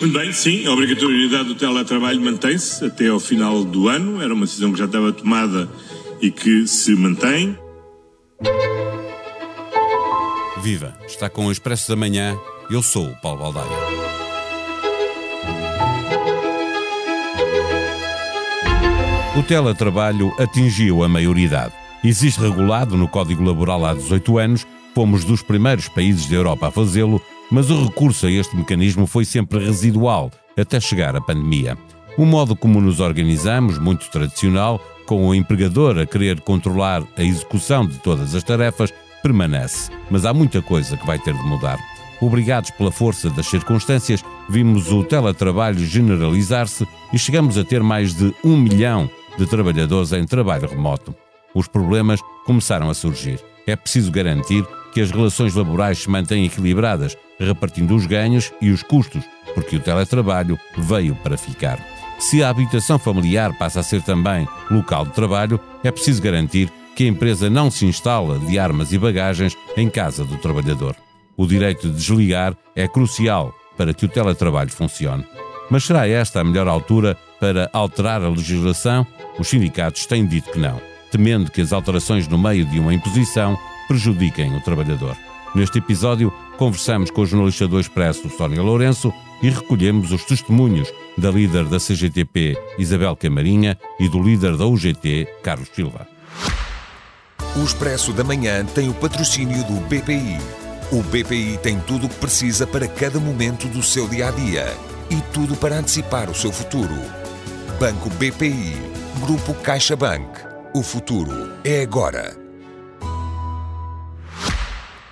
Muito bem, sim, a obrigatoriedade do teletrabalho mantém-se até ao final do ano. Era uma decisão que já estava tomada e que se mantém. Viva! Está com o Expresso da Manhã. Eu sou o Paulo Baldaia. O teletrabalho atingiu a maioridade. Existe regulado no Código Laboral há 18 anos, fomos dos primeiros países da Europa a fazê-lo, mas o recurso a este mecanismo foi sempre residual até chegar a pandemia. O modo como nos organizamos, muito tradicional, com o empregador a querer controlar a execução de todas as tarefas, permanece. Mas há muita coisa que vai ter de mudar. Obrigados pela força das circunstâncias, vimos o teletrabalho generalizar-se e chegamos a ter mais de um milhão de trabalhadores em trabalho remoto. Os problemas começaram a surgir. É preciso garantir que as relações laborais se mantêm equilibradas, repartindo os ganhos e os custos, porque o teletrabalho veio para ficar. Se a habitação familiar passa a ser também local de trabalho, é preciso garantir que a empresa não se instala de armas e bagagens em casa do trabalhador. O direito de desligar é crucial para que o teletrabalho funcione. Mas será esta a melhor altura para alterar a legislação? Os sindicatos têm dito que não, temendo que as alterações no meio de uma imposição prejudiquem o trabalhador. Neste episódio, conversamos com o jornalista do Expresso, Sónia Lourenço, e recolhemos os testemunhos da líder da CGTP, Isabel Camarinha, e do líder da UGT, Carlos Silva. O Expresso da Manhã tem o patrocínio do BPI. O BPI tem tudo o que precisa para cada momento do seu dia a dia e tudo para antecipar o seu futuro. Banco BPI, Grupo CaixaBank. O futuro é agora.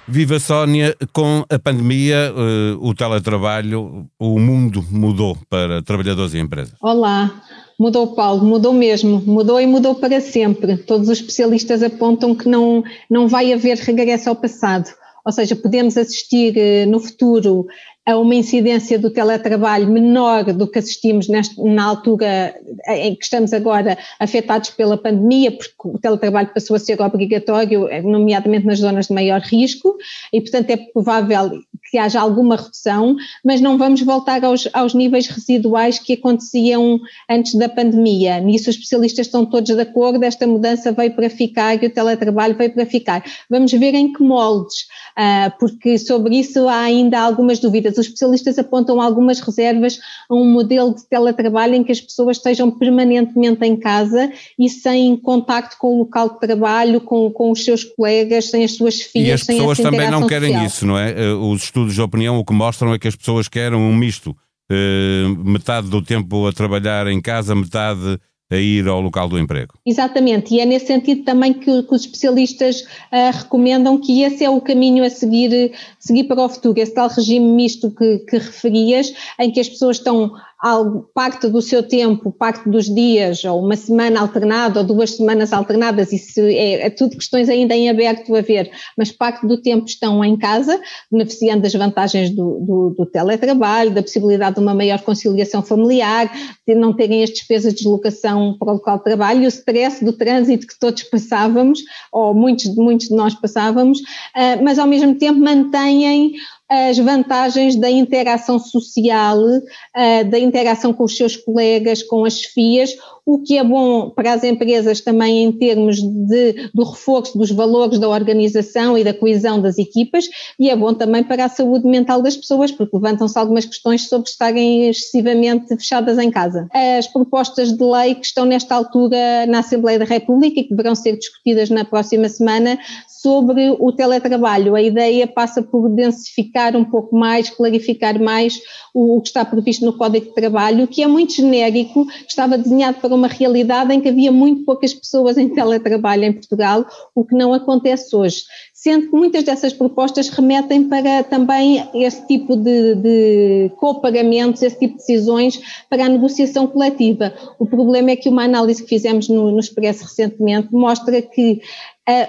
Viva Sónia, com a pandemia, uh, o teletrabalho, o mundo mudou para trabalhadores e empresas. Olá, mudou Paulo, mudou mesmo, mudou e mudou para sempre. Todos os especialistas apontam que não, não vai haver regresso ao passado. Ou seja, podemos assistir uh, no futuro a uma incidência do teletrabalho menor do que assistimos neste, na altura em que estamos agora afetados pela pandemia, porque o teletrabalho passou a ser obrigatório, nomeadamente nas zonas de maior risco, e portanto é provável que haja alguma redução, mas não vamos voltar aos, aos níveis residuais que aconteciam antes da pandemia. Nisso os especialistas estão todos de acordo, esta mudança veio para ficar e o teletrabalho veio para ficar. Vamos ver em que moldes, uh, porque sobre isso há ainda algumas dúvidas os especialistas apontam algumas reservas a um modelo de teletrabalho em que as pessoas estejam permanentemente em casa e sem contacto com o local de trabalho, com, com os seus colegas, sem as suas filhas, E as pessoas também não querem social. isso, não é? Eh, os estudos de opinião o que mostram é que as pessoas querem um misto. Uh, metade do tempo a trabalhar em casa, metade a ir ao local do emprego. Exatamente, e é nesse sentido também que, que os especialistas uh, recomendam que esse é o caminho a seguir, seguir para o futuro, esse tal regime misto que, que referias, em que as pessoas estão algo, parte do seu tempo, parte dos dias, ou uma semana alternada, ou duas semanas alternadas, isso é, é tudo questões ainda em aberto a ver, mas parte do tempo estão em casa, beneficiando das vantagens do, do, do teletrabalho, da possibilidade de uma maior conciliação familiar, de não terem as despesas de deslocação para o local de trabalho e o stress do trânsito que todos passávamos, ou muitos, muitos de nós passávamos, uh, mas ao mesmo tempo mantêm as vantagens da interação social, uh, da interação com os seus colegas, com as FIAs, o que é bom para as empresas também em termos de, do reforço dos valores da organização e da coesão das equipas, e é bom também para a saúde mental das pessoas, porque levantam-se algumas questões sobre estarem excessivamente fechadas em casa. As propostas de lei que estão nesta altura na Assembleia da República e que deverão ser discutidas na próxima semana sobre o teletrabalho. A ideia passa por densificar um pouco mais, clarificar mais o, o que está previsto no Código de Trabalho, que é muito genérico, estava desenhado para uma realidade em que havia muito poucas pessoas em teletrabalho em Portugal, o que não acontece hoje sendo que muitas dessas propostas remetem para também esse tipo de, de copagamentos, esse tipo de decisões para a negociação coletiva. O problema é que uma análise que fizemos no, no Expresso recentemente mostra que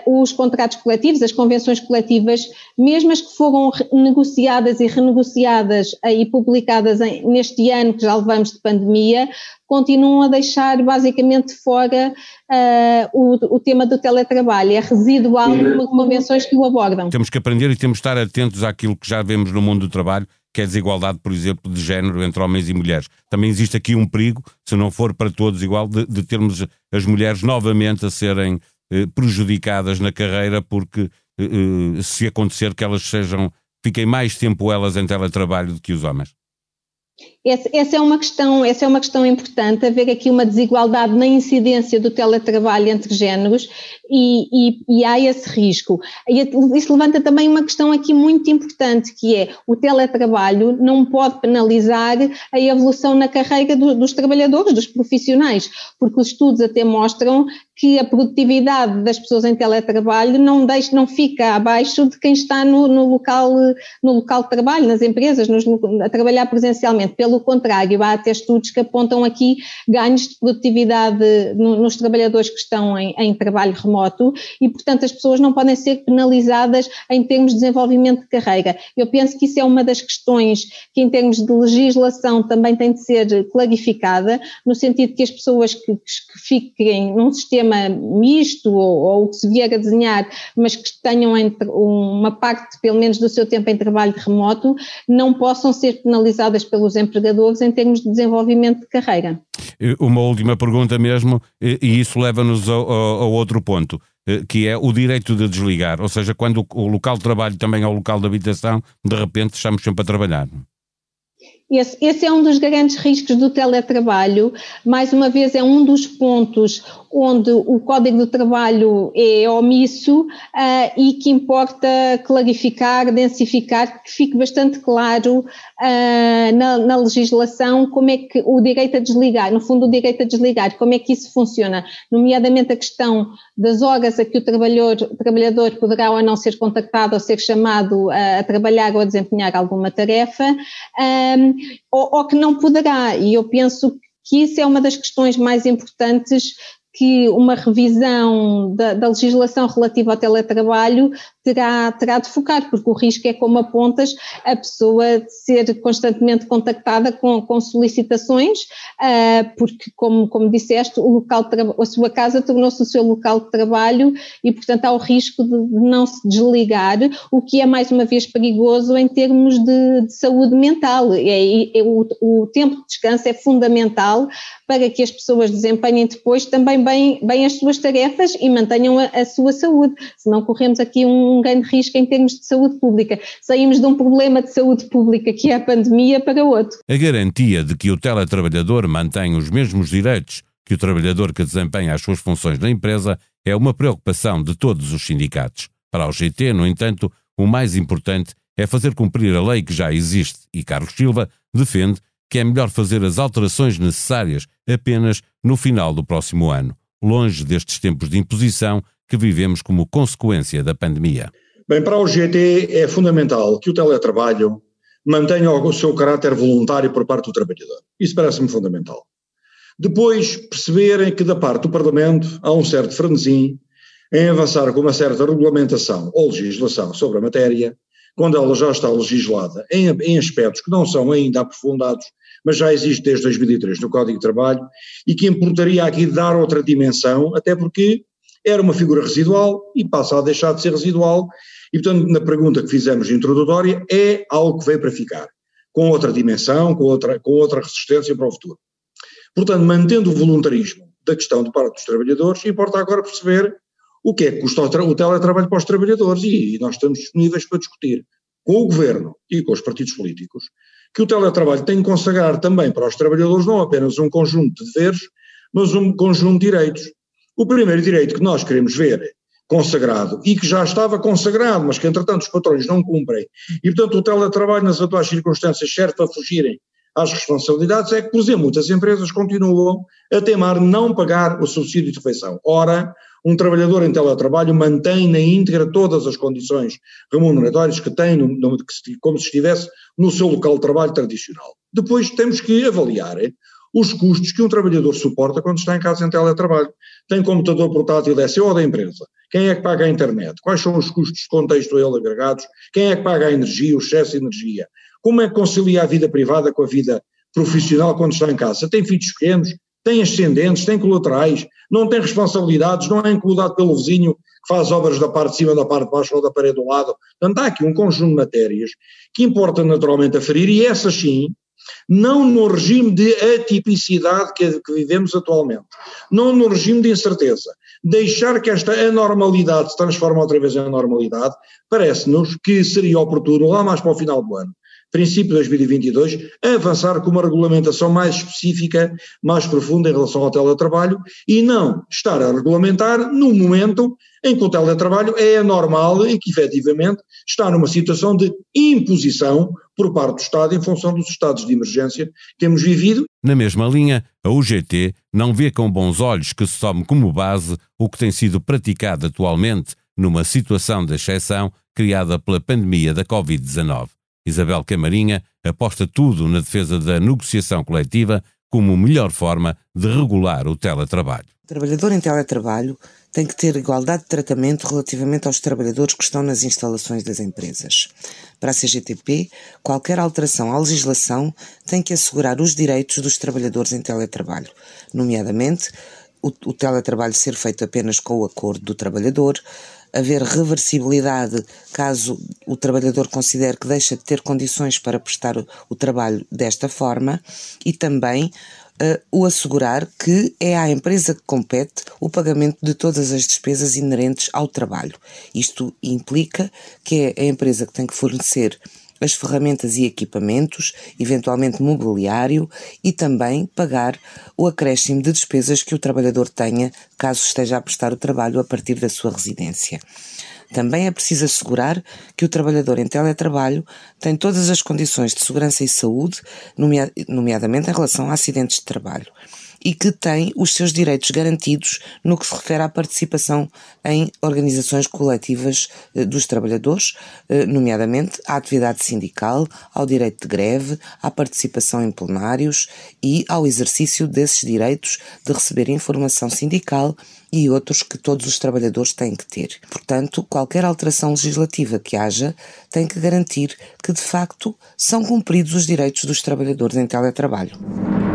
os contratos coletivos, as convenções coletivas, mesmo as que foram negociadas e renegociadas e publicadas neste ano que já levamos de pandemia, continuam a deixar basicamente fora uh, o, o, tema do teletrabalho. É residual nas convenções que o abordam. Temos que aprender e temos que estar atentos àquilo que já vemos no mundo do trabalho, que é a desigualdade, por exemplo, de género entre homens e mulheres. Também existe aqui um perigo, se não for para todos igual, de, de termos as mulheres novamente a serem prejudicadas na carreira, porque eh, eh se acontecer que elas sejam, fiquem mais tempo elas em teletrabalho do que os homens. Essa, essa, é uma questão, essa é uma questão importante, haver aqui uma desigualdade na incidência do teletrabalho entre géneros e, e, e, há esse risco. E isso levanta também uma questão aqui muito importante, que é o teletrabalho não pode penalizar a evolução na carreira do, dos trabalhadores, dos profissionais, porque os estudos até mostram que a produtividade das pessoas em teletrabalho não, deixa, não fica abaixo de quem está no, no local, no local de trabalho, nas empresas, nos, a trabalhar presencialmente. Pelo contrário, há até estudos que apontam aqui ganhos de produtividade no, nos trabalhadores que estão em, em trabalho remoto e, portanto, as pessoas não podem ser penalizadas em termos de desenvolvimento de carreira. Eu penso que isso é uma das questões que, em termos de legislação, também tem de ser clarificada, no sentido que as pessoas que, que fiquem num sistema sistema misto ou, o que se vier a desenhar, mas que tenham uma parte, pelo menos, do seu tempo em trabalho remoto, não possam ser penalizadas pelos empregadores em termos de desenvolvimento de carreira. Uma última pergunta mesmo, e isso leva-nos ao, ao outro ponto eh, que é o direito de desligar, ou seja, quando o local de trabalho também é o local de habitação, de repente estamos sempre a trabalhar. Esse, esse, é um dos grandes riscos do teletrabalho. Mais uma vez, é um dos pontos onde o Código do Trabalho é omisso uh, e que importa clarificar, densificar, que fique bastante claro uh, na, na, legislação como é que o direito a desligar, no fundo, o direito a desligar, como é que isso funciona, nomeadamente a questão das horas a que o trabalhador, o trabalhador poderá ou não ser contactado ou ser chamado a, a trabalhar ou a desempenhar alguma tarefa. Um, ou, ou que não poderá. E eu penso que isso é uma das questões mais importantes que uma revisão da, da, legislação relativa ao teletrabalho terá, terá de focar, porque o risco é, como apontas, a pessoa ser constantemente contactada com, com solicitações, uh, porque, como, como disseste, o local a sua casa tornou-se o seu local de trabalho e, portanto, há o risco de, não se desligar, o que é, mais uma vez, perigoso em termos de, de saúde mental. É, é, o, o tempo de descanso é fundamental para que as pessoas desempenhem depois também bem, bem as suas tarefas e mantenham a, a sua saúde, senão corremos aqui um grande risco em termos de saúde pública. Saímos de um problema de saúde pública, que é a pandemia, para outro. A garantia de que o teletrabalhador mantém os mesmos direitos que o trabalhador que desempenha as suas funções na empresa é uma preocupação de todos os sindicatos. Para o GT, no entanto, o mais importante é fazer cumprir a lei que já existe e Carlos Silva defende que é melhor fazer as alterações necessárias apenas no final do próximo ano, longe destes tempos de imposição que vivemos como consequência da pandemia? Bem, para o GT é fundamental que o teletrabalho mantenha o seu caráter voluntário por parte do trabalhador. Isso parece-me fundamental. Depois, perceberem que da parte do Parlamento há um certo frenesim em avançar com uma certa regulamentação ou legislação sobre a matéria, quando ela já está legislada em, em aspectos que não são ainda aprofundados, mas já existe desde 2003 no Código de Trabalho, e que importaria aqui dar outra dimensão, até porque era uma figura residual e passa a deixar de ser residual, e portanto na pergunta que fizemos introdutória é algo que veio para ficar, com outra dimensão, com outra, com outra resistência para o futuro. Portanto, mantendo o voluntarismo da questão de parte dos trabalhadores, importa agora perceber o que é que custa o, teletrabalho para os trabalhadores e nós estamos disponíveis para discutir com o governo e com os partidos políticos que o teletrabalho tem que consagrar também para os trabalhadores não apenas um conjunto de deveres, mas um conjunto de direitos. O primeiro direito que nós queremos ver consagrado e que já estava consagrado, mas que entretanto os patrões não cumprem, e portanto o teletrabalho nas atuais circunstâncias serve para fugirem às responsabilidades, é que, por exemplo, muitas empresas continuam a temar não pagar o subsídio de refeição. Ora, um trabalhador em teletrabalho mantém na íntegra todas as condições remuneratórias que tem, no, no, como se estivesse no seu local de trabalho tradicional. Depois temos que avaliar os custos que um trabalhador suporta quando está em casa em teletrabalho. Tem computador portátil, é seu ou da empresa? Quem é que paga a internet? Quais são os custos de contexto a ele agregados? Quem é que paga a energia, o excesso de energia? Como é que concilia a vida privada com a vida profissional quando está em casa? Tem filhos pequenos? Tem ascendentes, tem colaterais, não tem responsabilidades, não é incomodado pelo vizinho que faz obras da parte de cima, da parte de baixo ou da parede do lado. Portanto, há aqui um conjunto de matérias que importa naturalmente aferir e essas sim, não no regime de atipicidade que, que, vivemos atualmente, não no regime de incerteza. Deixar que esta anormalidade se transforme outra vez em normalidade, parece-nos que seria oportuno, lá mais para o final do ano, princípio de 2022, avançar com uma regulamentação mais específica, mais profunda em relação ao teletrabalho e não estar a regulamentar no momento em que o teletrabalho é anormal e que efetivamente está numa situação de imposição por parte do Estado em função dos estados de emergência que temos vivido. Na mesma linha, a UGT não vê com bons olhos que se tome como base o que tem sido praticado atualmente numa situação de exceção criada pela pandemia da Covid-19. Isabel Camarinha aposta tudo na defesa da negociação coletiva como melhor forma de regular o teletrabalho. O trabalhador em teletrabalho tem que ter igualdade de tratamento relativamente aos trabalhadores que estão nas instalações das empresas. Para a CGTP, qualquer alteração à legislação tem que assegurar os direitos dos trabalhadores em teletrabalho, nomeadamente o, o teletrabalho ser feito apenas com o acordo do trabalhador, haver reversibilidade caso o trabalhador considere que deixa de ter condições para prestar o, o trabalho desta forma e também uh, o assegurar que é à empresa que compete o pagamento de todas as despesas inerentes ao trabalho. Isto implica que é a empresa que tem que fornecer as ferramentas e equipamentos, eventualmente mobiliário e também pagar o acréscimo de despesas que o trabalhador tenha caso esteja a prestar o trabalho a partir da sua residência. Também é preciso assegurar que o trabalhador em teletrabalho tem todas as condições de segurança e saúde, nomeadamente em relação a acidentes de trabalho e que tem os seus direitos garantidos no que se refere à participação em organizações coletivas eh, dos trabalhadores, eh, nomeadamente à atividade sindical, ao direito de greve, à participação em plenários e ao exercício desses direitos de receber informação sindical e outros que todos os trabalhadores têm que ter. Portanto, qualquer alteração legislativa que haja tem que garantir que, de facto, são cumpridos os direitos dos trabalhadores em teletrabalho.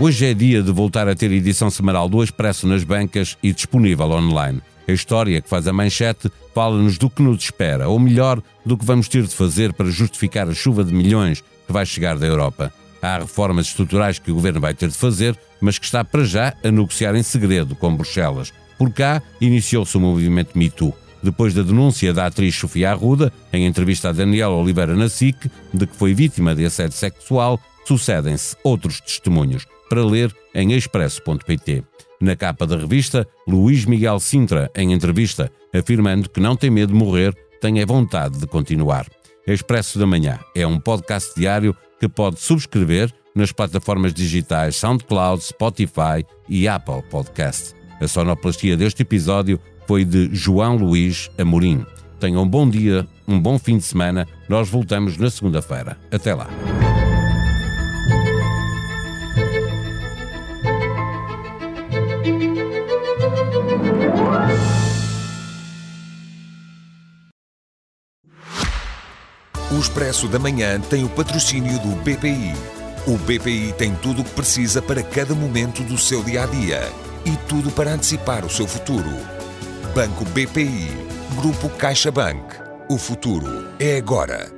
Hoje é dia de voltar a ter edição semanal do Expresso nas bancas e disponível online. A história que faz a manchete fala-nos do que nos espera, ou melhor, do que vamos ter de fazer para justificar a chuva de milhões que vai chegar da Europa. Há reformas estruturais que o governo vai ter de fazer, mas que está para já a negociar em segredo com Bruxelas. Por cá, iniciou-se o movimento MeToo. Depois da denúncia da atriz Sofia Arruda, em entrevista a Daniela Oliveira na SIC, de que foi vítima de assédio sexual, sucedem-se outros testemunhos para ler em expresso.pt. Na capa da revista, Luís Miguel Sintra, em entrevista, afirmando que não tem medo de morrer, tem a vontade de continuar. Expresso da Manhã é um podcast diário que pode subscrever nas plataformas digitais SoundCloud, Spotify e Apple Podcast. A sonoplastia deste episódio foi de João Luís Amorim. Tenham um bom dia, um bom fim de semana. Nós voltamos na segunda-feira. Até lá. O Expresso da Manhã tem o patrocínio do BPI. O BPI tem tudo o que precisa para cada momento do seu dia a dia e tudo para antecipar o seu futuro. Banco BPI. Grupo CaixaBank. O futuro é agora.